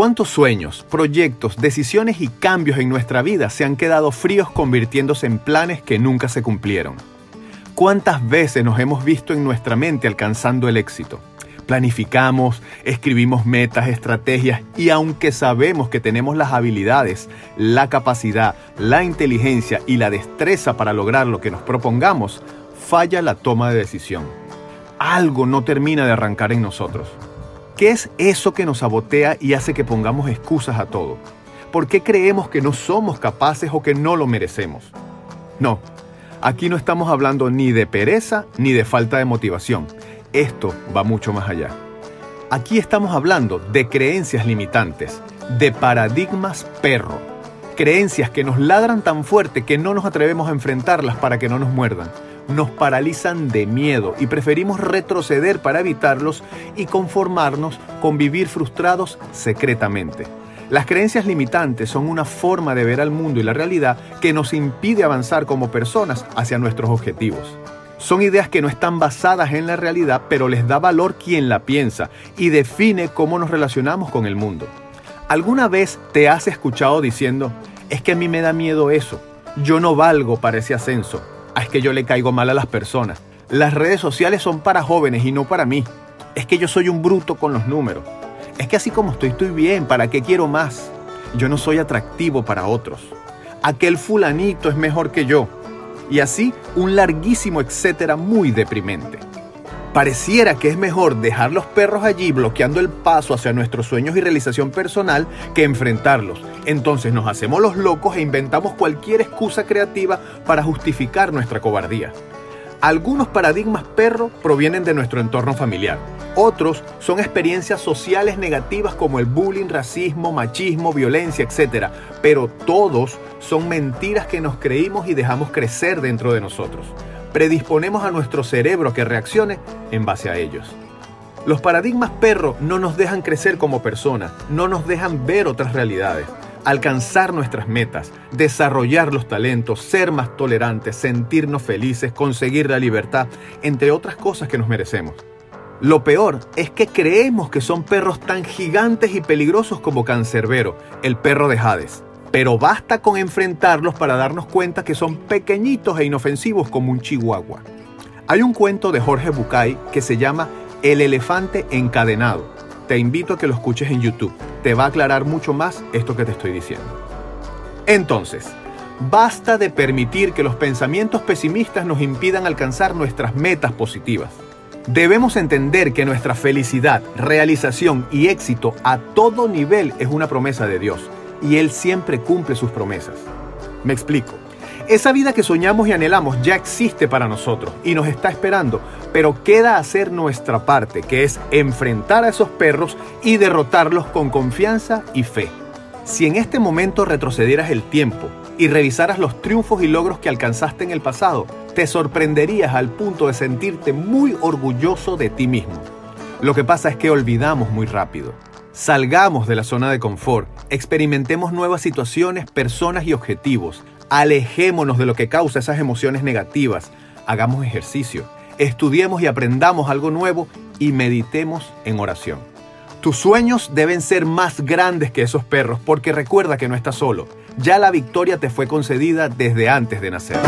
¿Cuántos sueños, proyectos, decisiones y cambios en nuestra vida se han quedado fríos convirtiéndose en planes que nunca se cumplieron? ¿Cuántas veces nos hemos visto en nuestra mente alcanzando el éxito? Planificamos, escribimos metas, estrategias y aunque sabemos que tenemos las habilidades, la capacidad, la inteligencia y la destreza para lograr lo que nos propongamos, falla la toma de decisión. Algo no termina de arrancar en nosotros. ¿Qué es eso que nos sabotea y hace que pongamos excusas a todo? ¿Por qué creemos que no somos capaces o que no lo merecemos? No, aquí no estamos hablando ni de pereza ni de falta de motivación. Esto va mucho más allá. Aquí estamos hablando de creencias limitantes, de paradigmas perro. Creencias que nos ladran tan fuerte que no nos atrevemos a enfrentarlas para que no nos muerdan nos paralizan de miedo y preferimos retroceder para evitarlos y conformarnos con vivir frustrados secretamente. Las creencias limitantes son una forma de ver al mundo y la realidad que nos impide avanzar como personas hacia nuestros objetivos. Son ideas que no están basadas en la realidad, pero les da valor quien la piensa y define cómo nos relacionamos con el mundo. ¿Alguna vez te has escuchado diciendo, es que a mí me da miedo eso, yo no valgo para ese ascenso, es que yo le caigo mal a las personas. Las redes sociales son para jóvenes y no para mí. Es que yo soy un bruto con los números. Es que así como estoy, estoy bien. ¿Para qué quiero más? Yo no soy atractivo para otros. Aquel fulanito es mejor que yo. Y así un larguísimo etcétera muy deprimente. Pareciera que es mejor dejar los perros allí bloqueando el paso hacia nuestros sueños y realización personal que enfrentarlos. Entonces nos hacemos los locos e inventamos cualquier excusa creativa para justificar nuestra cobardía. Algunos paradigmas perro provienen de nuestro entorno familiar. Otros son experiencias sociales negativas como el bullying, racismo, machismo, violencia, etc. Pero todos son mentiras que nos creímos y dejamos crecer dentro de nosotros predisponemos a nuestro cerebro que reaccione en base a ellos. Los paradigmas perro no nos dejan crecer como personas, no nos dejan ver otras realidades, alcanzar nuestras metas, desarrollar los talentos, ser más tolerantes, sentirnos felices, conseguir la libertad, entre otras cosas que nos merecemos. Lo peor es que creemos que son perros tan gigantes y peligrosos como Cancerbero, el perro de Hades pero basta con enfrentarlos para darnos cuenta que son pequeñitos e inofensivos como un chihuahua. Hay un cuento de Jorge Bucay que se llama El elefante encadenado. Te invito a que lo escuches en YouTube. Te va a aclarar mucho más esto que te estoy diciendo. Entonces, basta de permitir que los pensamientos pesimistas nos impidan alcanzar nuestras metas positivas. Debemos entender que nuestra felicidad, realización y éxito a todo nivel es una promesa de Dios y Él siempre cumple sus promesas. Me explico. Esa vida que soñamos y anhelamos ya existe para nosotros y nos está esperando, pero queda hacer nuestra parte, que es enfrentar a esos perros y derrotarlos con confianza y fe. Si en este momento retrocedieras el tiempo y revisaras los triunfos y logros que alcanzaste en el pasado, te sorprenderías al punto de sentirte muy orgulloso de ti mismo. Lo que pasa es que olvidamos muy rápido. Salgamos de la zona de confort, experimentemos nuevas situaciones, personas y objetivos, alejémonos de lo que causa esas emociones negativas, hagamos ejercicio, estudiemos y aprendamos algo nuevo y meditemos en oración. Tus sueños deben ser más grandes que esos perros porque recuerda que no estás solo, ya la victoria te fue concedida desde antes de nacer.